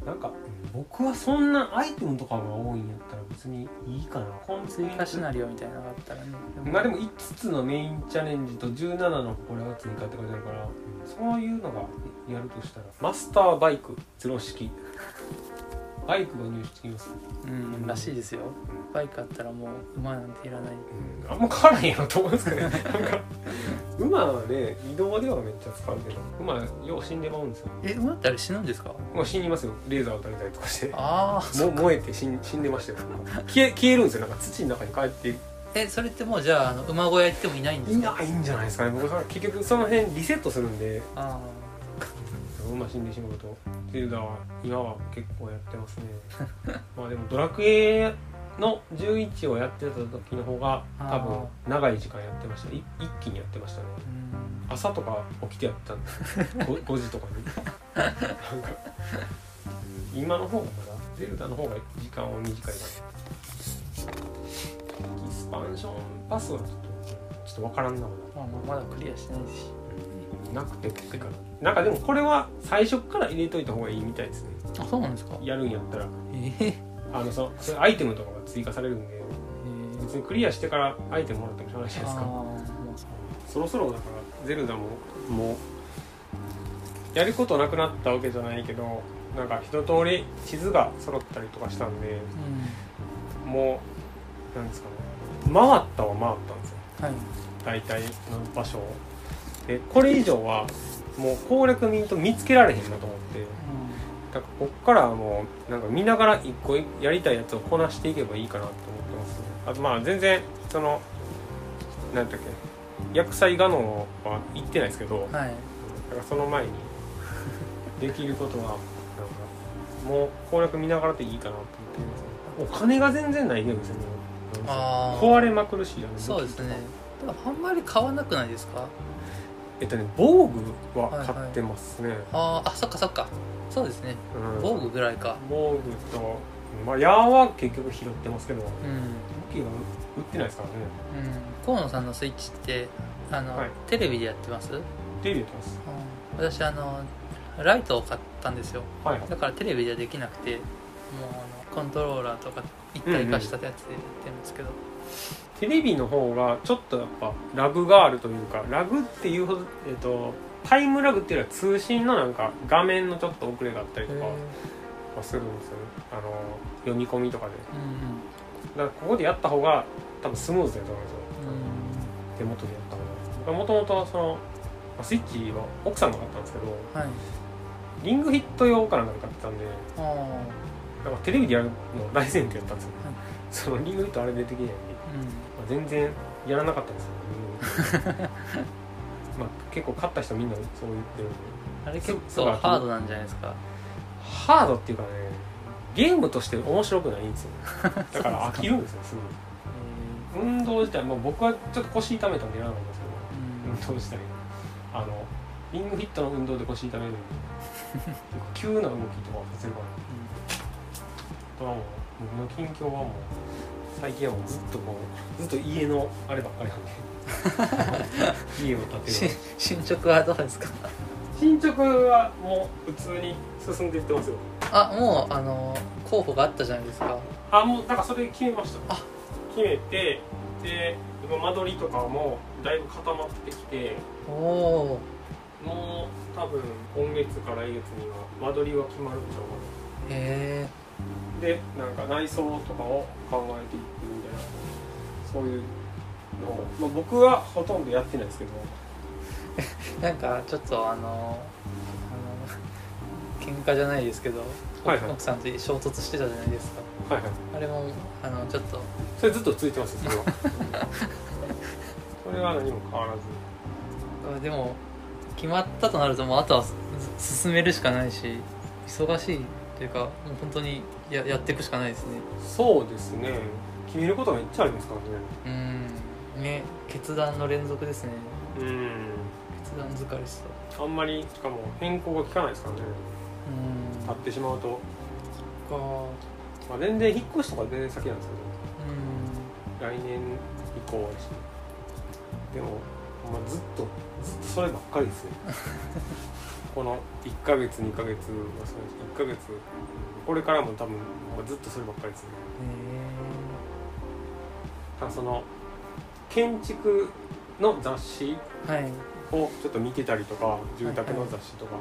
うん。なんか僕はそんなアイテムとかが多いんやったら別にいいかな。追加シナリオみたいなのがあったらね。まあでも5つのメインチャレンジと17のこれが追加って書いてあるからそういうのがやるとしたらマスターバイクゼロ式バイクが入手できます、うんらしいですよ。バイクあったらもう馬なんていらない。うん、あんま変わらへんやろと思うんですけどね。なんか馬はね移動ではめっちゃ使うけど馬よう死んでまうんですよ。え馬ってあれ死ぬんですか？もう死にますよ。レーザー撃たれたりとかして。ああも燃えて死ん死んでましたよ。消え消えるんですよ。なんか土の中に帰って。えそれってもうじゃああの馬小屋行ってもいないんですいかないんじゃないですかね。僕は結局その辺リセットするんで。あ馬死んでしまうとゼルダは今は結構やってますね。まあでもドラクエの11をやってた時の方が多分長い時間やってました。い一気にやってましたね。朝とか起きてやったんで 5, 5時とかに。なんか今の方がまだゼルダの方が時間は短いからエキスパンションパスはちょっとちょっとわからんな。まあまだクリアしてないしなくてってかなんかでもこれは最初から入れといた方がいいみたいですね。あそうなんですか。やるんやったら。ええ。あのそそれアイテムとかが追加されるんでえ別にクリアしてからアイテムもらってもしょうがないじゃないですか。そそろそろだからゼルダももうやることなくなったわけじゃないけどなんか一通り地図が揃ったりとかしたんでうもうなんですかね。回ったは回ったんですよ。んはい。大体の場所をでこれ以上はもう攻略民と見つけられへんなと思って。だからこっからはもうなんか見ながら一個やりたいやつをこなしていけばいいかなと思ってます。ねあとまあ全然そのなんだっけ薬剤ガノは行ってないですけどうんはい。だからその前にできることはなんかもう攻略見ながらでいいかなと思ってます。お金が全然ないゲームですよね。壊れまくるしあのそうですね。あんまり買わなくないですか？えっとね防具は買ってますね、あーあそっかそっか。そうですね。うん。防具ぐらいか。防具とまあ矢は結局拾ってますけどうん。武器は売ってないですからね。うん。河野さんのスイッチってあの、はい。テレビでやってます、うん、テレビやってます。私あのライトを買ったんですよ。はいはい。だからテレビではできなくてもうあのコントローラーとか一体化したやつでやってるんですけど、テレビの方がちょっとやっぱラグがあるというかラグっていうほど、えっとタイムラグっていうのは通信のなんか画面のちょっと遅れがあったりとかはするんですよね。あの読み込みとかで。うんだからここでやった方が多分スムーズだと思うんですよ。うん。手元でやった方が。もともとそのまあスイッチは奥さんが買ったんですけどはい。リングヒット用かなんかで買ってたんであだからテレビでやるの大前提やったんですよ、はい。そのリングヒットあれでできないん。で、まあ、全然やらなかったんですよ。リングヒットまあ結構勝った人みんなそう言ってるんで。あれ結構ハードなんじゃないですか。ハードっていうかねゲームとして面白くないんですよ。だから飽きるんですよすぐ運動自体もう僕はちょっと腰痛めたんでやらないんですけど。運動自体が。あのリングヒットの運動で腰痛めるんで。急な動きとかさせるからはもう僕の近況はもう最近はもうずっとこうずっと家のあればっかりなんで。家を建てしる進捗はどうですか？進捗はもう普通に進んでいってますよ。あもうあの候補があったじゃないですか。あもうなんかそれ決めました。あ。決めてで今間取りとかもだいぶ固まってきて。おおもう多分今月から来月には間取りは決まるんちゃうかへなでなんか内装とかを考えていくみたいなそういうのを、まあ、僕はほとんどやってないですけど。え なんかちょっとあのあの喧嘩じゃないですけど、はいはい。奥さんと衝突してたじゃないですか。はいはい。あれもあのちょっと。それずっと続いてますそれは。それは何も変わらず。あでも決まったとなるともうあとはす進めるしかないし忙しいというかもう本当にややっていくしかないですね。そうですね。決めることがめっちゃありますからね。うん。ね決断の連続ですね。うん。決断疲れしそうあんまりしかも変更が効かないですからね。うん。立ってしまうと、か。まあ、全然引っ越しとか全然先なんですけうん。ど来年以降やしでも、まあ、ずっとずっとそればっかりですね この1ヶ月2ヶ月はそうです。1ヶ月これからも多分、まあ、ずっとそればっかりですね。ただその建築の雑誌をちょっと見てたりとか住宅の雑誌とか、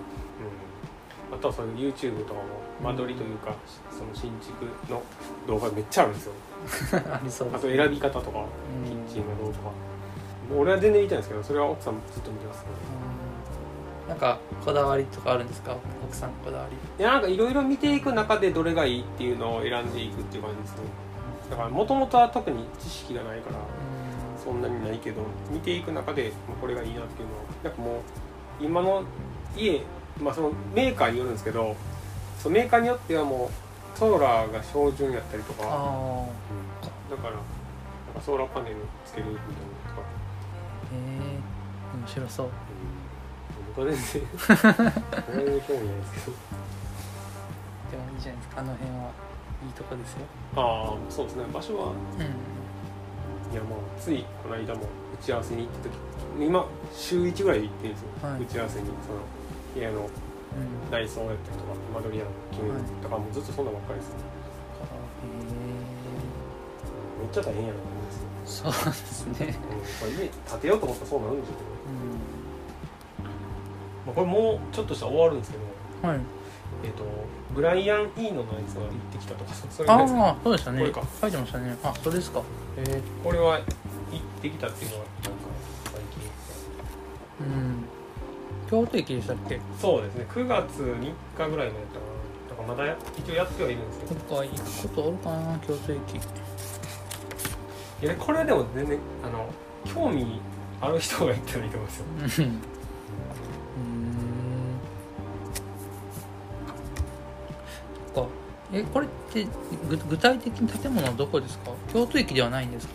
うん、あとはそういう YouTube とかも間取りというか、その新築の動画めっちゃあるんですよ。ありそう。ですあと選び方とかうんキッチンがどうとか、もう俺は全然見たいんですけどそれは奥さんずっと見てますね。うんなんかこだわりとかあるんですか？奥さんのこだわり。いやなんかいろいろ見ていく中でどれがいいっていうのを選んでいくっていう感じですね。だからもともとは特に知識がないからそんなにないけど見ていく中でこれがいいなっていうのはなんかもう今の家まあそのメーカーによるんですけどそうメーカーによってはもうソーラーが標準やったりとか、あだからなんかソーラーパネルつけるみたいなのとか、あへえ面白そううん、僕は全然全然興味ないですけど。でもいいじゃないですか。あの辺はいいとこですよ。ああそうですね。場所はうんいやもうついこの間も打ち合わせに行った時今週1ぐらいで行ってるんですよ、はい。打ち合わせにその部屋のうん内装やったりとか間取りや決めるとかもうずっとそんなばっかりですね、めっちゃ大変やなと思うんですよ、そうですね。うんまあ、家建てようと思ったらそうなるんでしょうけど、まあ、これもうちょっとしたら終わるんですけどうんはい。えっ、とブライアン・イーノのやつが行ってきたとかそそういうやつああそうでしたね。これか。書いてましたね。あそれですか。へえこれは行ってきたっていうのはなんか最近。うん。京都駅でしたっけ？そうですね。9月3日ぐらいまでやったかなだからまだや一応やってはいるんですけど。どっか行くことあるかな京都駅。いやこれでも全然あの興味ある人が行ったらいいと思うんですよえこれってぐ具体的に建物はどこですか？京都駅ではないんですか？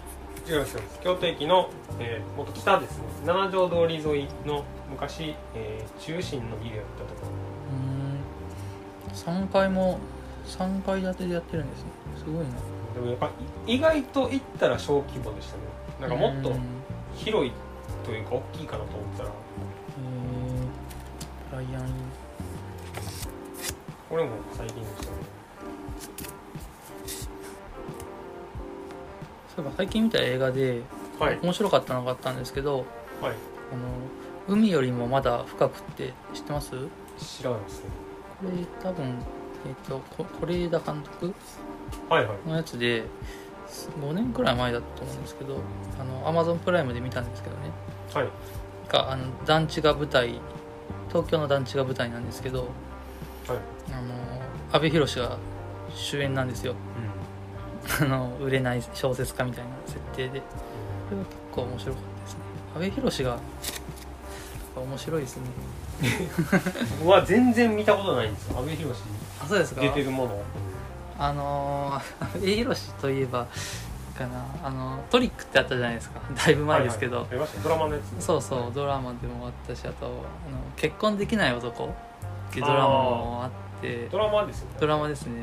違いますよ。京都駅の、えー、もっと北ですね。七条通り沿いの昔、えー中心のビルやったとこうん。3階も3階建てでやってるんですね。すごいな。ろでもやっぱ意外と行ったら小規模でしたね。なんかもっとうん。広いというか大きいかなと思ったら。へー。ライアン。これも最近でしたねそういえば最近見た映画ではい。面白かったのがあったんですけどはい。あの海よりもまだ深くって知ってます？こ知らないですね。れ多分えっ、とこ是枝監督はいはい。のやつで5年くらい前だったと思うんですけどあのアマゾンプライムで見たんですけどね。はい。があの団地が舞台東京の団地が舞台なんですけどはい。あの阿部寛が主演なんですよ。あの売れない小説家みたいな設定で。これは結構面白かったですね。阿部寛が面白いですね。僕は全然見たことないんですよ。阿部寛あそうですか。出てるもの。あのー、阿部寛といえばかな。あのトリックってあったじゃないですか。だいぶ前ですけど、はいはい。ありましたドラマのやつ。そうそう。ドラマでもあったしあとあの「結婚できない男」っていうドラマもあって。ドラマですよね。ドラマですね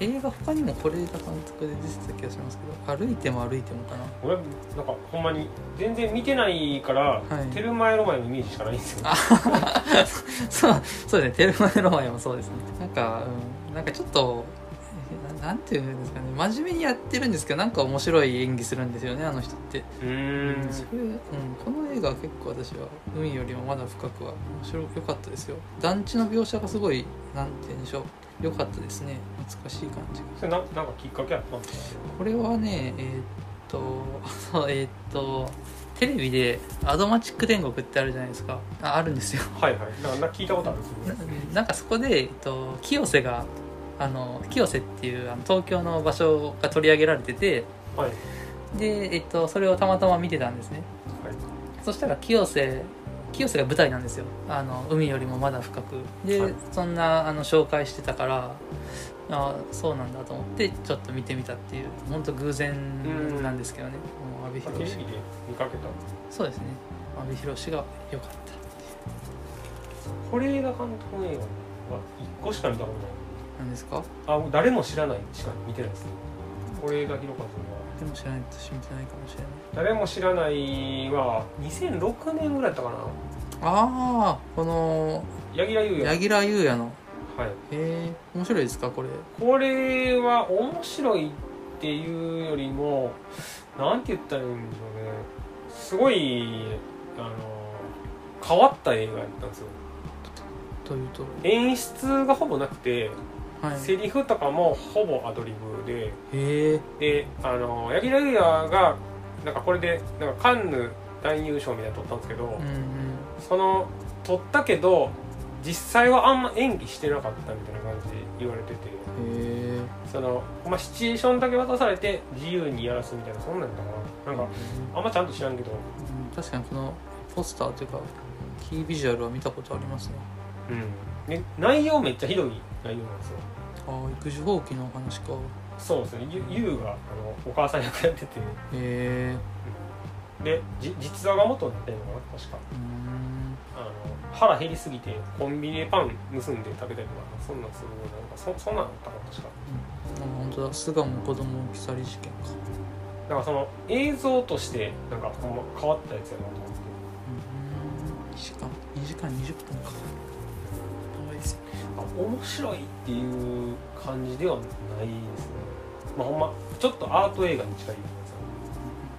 映画他にも是枝監督で出てた気がしますけど歩いても歩いてもかな。俺なんかほんまに全然見てないから、はい。テルマエロマエのイメージしかないんですよ。そうそうですね。テルマエロマエもそうですね。なんか、うん、なんかちょっとななんていうんですかね真面目にやってるんですけどなんか面白い演技するんですよねあの人って。うーんそれ、うん、この映画は結構私は海よりもまだ深くは面白良かったですよ。団地の描写がすごいなんて言うんでしょう良かったですね。懐かしい感じが。それななんかきっかけあったんですか？これはねえーっと えーっとテレビで「アドマチック天国」ってあるじゃないですか。ああるんですよ。はいはい。なんか聞いたことあるんですなよね。なんかそこで、えっと、清瀬があの清瀬っていうあの東京の場所が取り上げられててはい。で、えっと、それをたまたま見てたんですね。はい。そしたら清瀬清瀬が舞台なんですよ。あの海よりもまだ深く。で、はい。そんなあの紹介してたからあそうなんだと思ってちょっと見てみたっていう本当偶然なんですけどね。阿部寛で見かけた。そうですね。阿部寛が良かった是枝監督の映画は1個しか見たことなんですか？あもう誰も知らないしか見てないですね。是枝裕和は。でも知らない私見てないかもしれない。誰も知らないは2006年ぐらいだったかな。ああこの柳楽優弥。柳楽優弥の。はい。へえ面白いですか？これ。これは面白いっていうよりもなんて言ったらいいんでしょうね。すごいあの変わった映画やったんですよ。というと？演出がほぼなくてはい。セリフとかもほぼアドリブで。であの柳楽優弥がなんかこれでなんかカンヌ男優賞みたいなの取ったんですけど、うんうん。その取ったけど実際はあんま演技してなかったみたいな感じで言われてて。その、まあ、シチュエーションだけ渡されて自由にやらすみたいなそんなんだかな。なんかあんまちゃんと知らんけど。うん確かにこのポスターというかキービジュアルは見たことありますね。うん。で内容めっちゃひどい内容なんですよ。ああ育児放棄のお話か。へそうですね。ゆゆうがあのお母さん役やってて。えでじ実話が元になってるのかな確か。うん。あの腹減りすぎてコンビニでパン盗んで食べたりとかそんなんするなんかそそんなんあったかな確か。あ本当だ巣鴨子供置き去り事件か。なんかその映像としてなんか変わったやつやなと思って。うん。2時間2時間20分かですねあ面白いっていう感じではないですね。まあほんまちょっとアート映画に近いや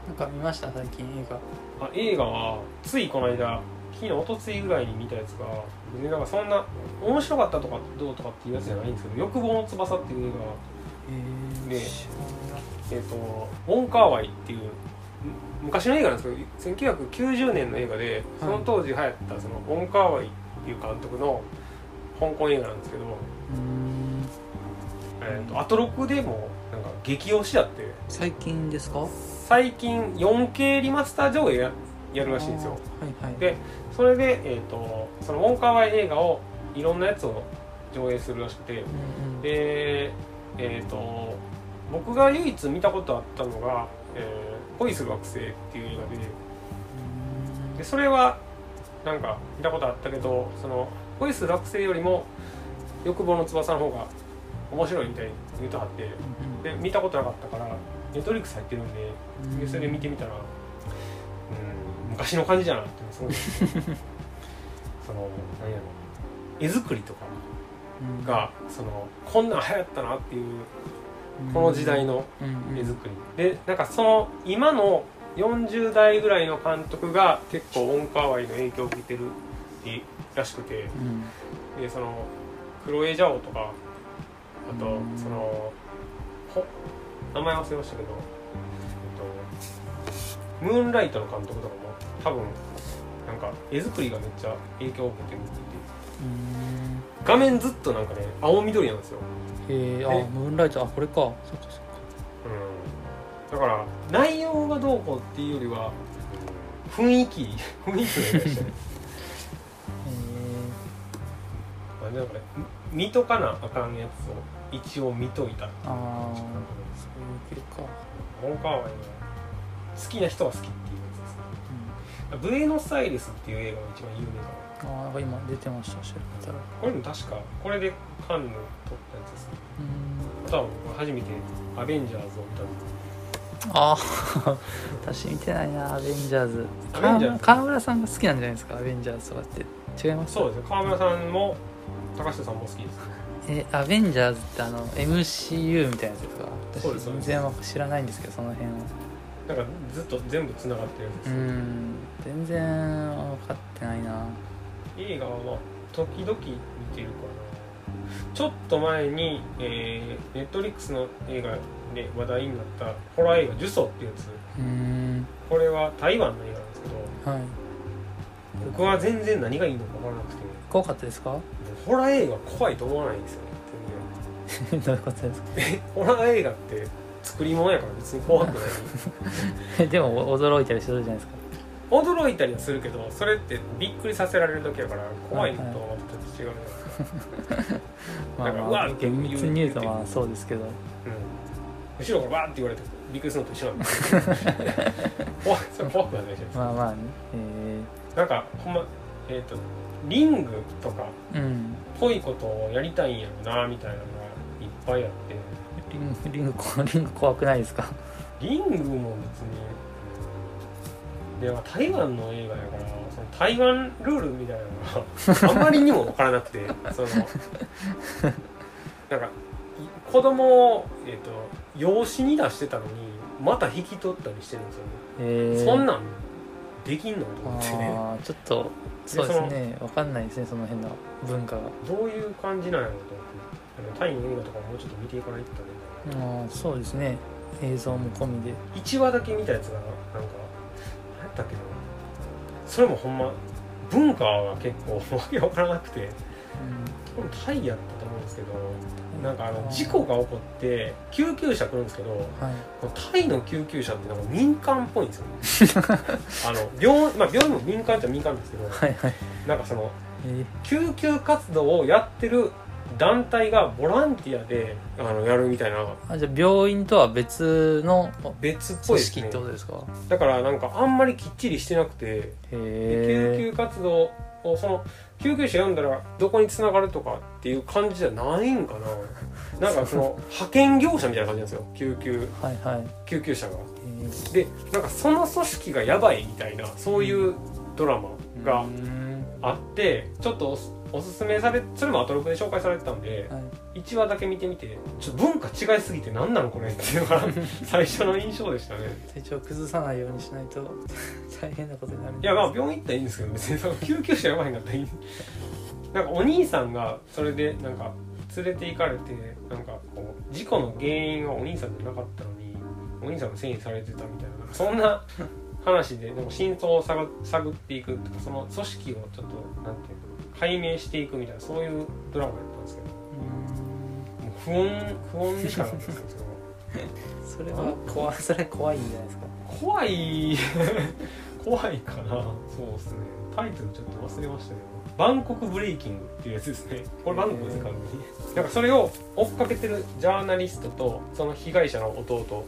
なんか見ました最近映画。つあ映画はついこの間昨日おとついぐらいに見たやつが別になんかそんな面白かったとかどうとかっていうやつじゃないんですけど「欲望の翼」っていう映画。でえっ、とウォン・カーワイっていうむ昔の映画なんですけど1990年の映画でその当時流行ったそのウォン・カーワイっていう監督の香港映画なんですけど、うん。えー、とアトロクでもなんか激推しやって。最近ですか？最近 4K リマスター上映ややるらしいんですよ。はいはい。でそれで、えー、とそのウォン・カーワイ映画をいろんなやつを上映するらしくて。うんうん。でえっ、と僕が唯一見たことあったのが「えー恋する惑星」っていう映画で。うん。でそれはなんか見たことあったけどその恋する惑星よりも欲望の翼の方が面白いみたいに言うとはってうんで見たことなかったからネットリックス入ってるんでそれで見てみたら、うん、昔の感じじゃなってすごいその何やろ。絵作りとかうん。がそのこんなん流行ったなっていうこの時代の絵作り。でなんかその今の40代ぐらいの監督が結構ウォン・カーワイの影響を受けてるってらしくて。うん。でそのクロエ・ジャオとかあとうん。そのほ名前忘れましたけど、えっと、ムーンライトの監督とかも多分なんか絵作りがめっちゃ影響を受けてるって画面ずっとなんかね青緑なんですよ、へえ？あえムーンライトあこれか。そっかそっか。うん、だから内容がどうこうっていうよりは雰囲気 雰囲気の映画でしたねへなんでなんかね見とかなあかんやつを一応見といたえああそういう系か。ン・カーワイの好きな人は好きっていうやつですね。ブエノスアイレスっていう映画が一番有名かな。うんああなんか今出てました調べたら。これも確かこれでカンヌ撮ったやつですね。うん。あとは僕初めてアベンジャーズを見たんでああ私見てないなアベンジャーズ。アベンジャーズ。川村さんが好きなんじゃないですかアベンジャーズとかって。違います？そうですね。川村さんも高下さんも好きですえアベンジャーズってあの MCU みたいなやつですか？私全然わ知らないんですけどその辺は。なんかずっと全部つながってるんです。よ、うん。全然分かってないな。映画は時々見てるかな。ちょっと前に、えー、ネットリックスの映画で話題になったホラー映画「呪詛」っていうやつ。うん。これは台湾の映画なんですけどはい僕は全然何がいいのか分からなくて。怖かったですか？ホラー映画怖いと思わないんですよね。どういうことですか？ホラー映画って作り物やから別に怖くない。でも驚いたりするじゃないですか。驚いたりはするけどそれってびっくりさせられる時やから怖いのとはちょっと違うじゃない。ですかまあまあわ厳密に。言うとまあそうですけど。うん。後ろからわーって言われてびっくりするのと一緒なんで 怖いそれ怖くはないじゃないですか。まあまあね。えなんかほんまえっ、とリングとかっぽいことをやりたいんやろなみたいなのがいっぱいあって。リングリングこ リング怖くないですか？リングも別にでも台湾の映画やからその台湾ルールみたいなのがあまりにも分からなくて そのなんかい子供を、えー、と養子に出してたのにまた引き取ったりしてるんですよね、えー、そんなんできんのと思ってね。ちょっとそうですね。わかんないですねその辺の文化が。どういう感じなんやろうと思って。あのタイの映画とかもうちょっと見ていかないとダメだなああそうですね。映像も込みで。1話だけ見たやつがなんか何やったっけな。それもほんま文化が結構 わけわからなくて。う多分タイやったとですけどん。なんかあの事故が起こって救急車来るんですけどはい。タイの救急車ってなんか民間っぽいんですよ。ね あの病,、まあ、病院も民間っちゃ民間ですけどはいはい。なんかそのえ救急活動をやってる団体がボランティアであのやるみたいな。ー、あじゃあ病院とは別の別っぽい組ですね。織ってことですか？だからなんかあんまりきっちりしてなくてへ救え急活動をその救急車読んだらどこに繋がるとかっていう感じじゃないんかな。なんかその派遣業者みたいな感じなんですよ。救急はいはい。救急車が。えー。でなんかその組織がやばいみたいなそういうドラマがうん。あってちょっとおすおすすめされそれもアトロクで紹介されてたんではい。1話だけ見てみてちょっと文化違いすぎて何なのこれっていうのが 最初の印象でしたね。体調崩さないようにしないと大変なことになるいやまあ病院行ったらいいんですけど別にその救急車やばいんだったらいい。なんかお兄さんがそれでなんか連れて行かれてなんかこう事故の原因はお兄さんじゃなかったのにお兄さんが遷移されてたみたいなそんな話ででも真相を探探っていくとかその組織をちょっとなんていうの解明していくみたいなそういうドラマやったんですけど。うん。もう不穏不穏でしかなかったんですよ それは怖いそれ怖いんじゃないですか。怖い。怖いかな。そうですね。タイトルちょっと忘れましたけど。バンコクブレイキングっていうやつですね。これバンコクですかなんかそれを追っかけてるジャーナリストとその被害者の弟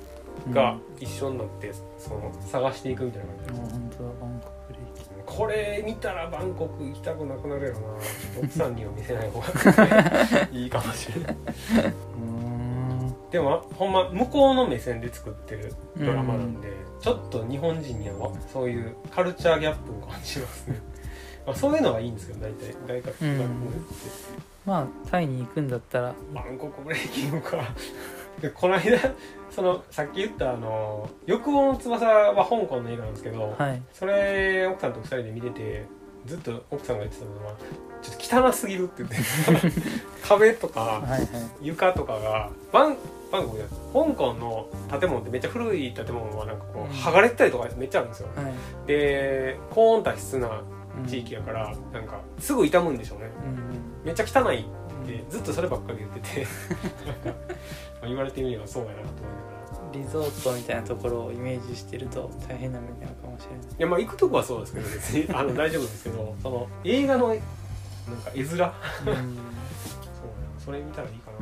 が一緒になってその探していくみたいな感じです。もう本当だバンコクこれ見たらバンコク行きたくなくなるやろな。奥さんには見せない方がいいかもしれない。うん。でもほんま向こうの目線で作ってるドラマなんで、ちょっと日本人にはそういうカルチャーギャップを感じますね。まあそういうのはいいんですけど大体外国うん。外国ってまあタイに行くんだったら。バンコクブレイキングかでこの間 そのさっき言ったあの「欲望の翼」は香港の映画なんですけど、はい。それ奥さんと二人で見ててずっと奥さんが言ってたのは「ちょっと汚すぎる」って言って 壁とか床とかがバンバンコクじゃない香港の建物ってめっちゃ古い建物はなんかこう、うん。剥がれてたりとかめっちゃあるんですよ。はい。で高温多湿なうん。地域やから、なんかすぐ傷むんでしょうね。うん。めっちゃ汚いってずっとそればっかり言ってて まあ言われてみればそうやなと思いながらリゾートみたいなところをイメージしてると大変な目に遭うかもしれない。いやまあ行くとこはそうですけど別に あの大丈夫ですけどその映画のなんか絵面？そううんそれ見たらいいかな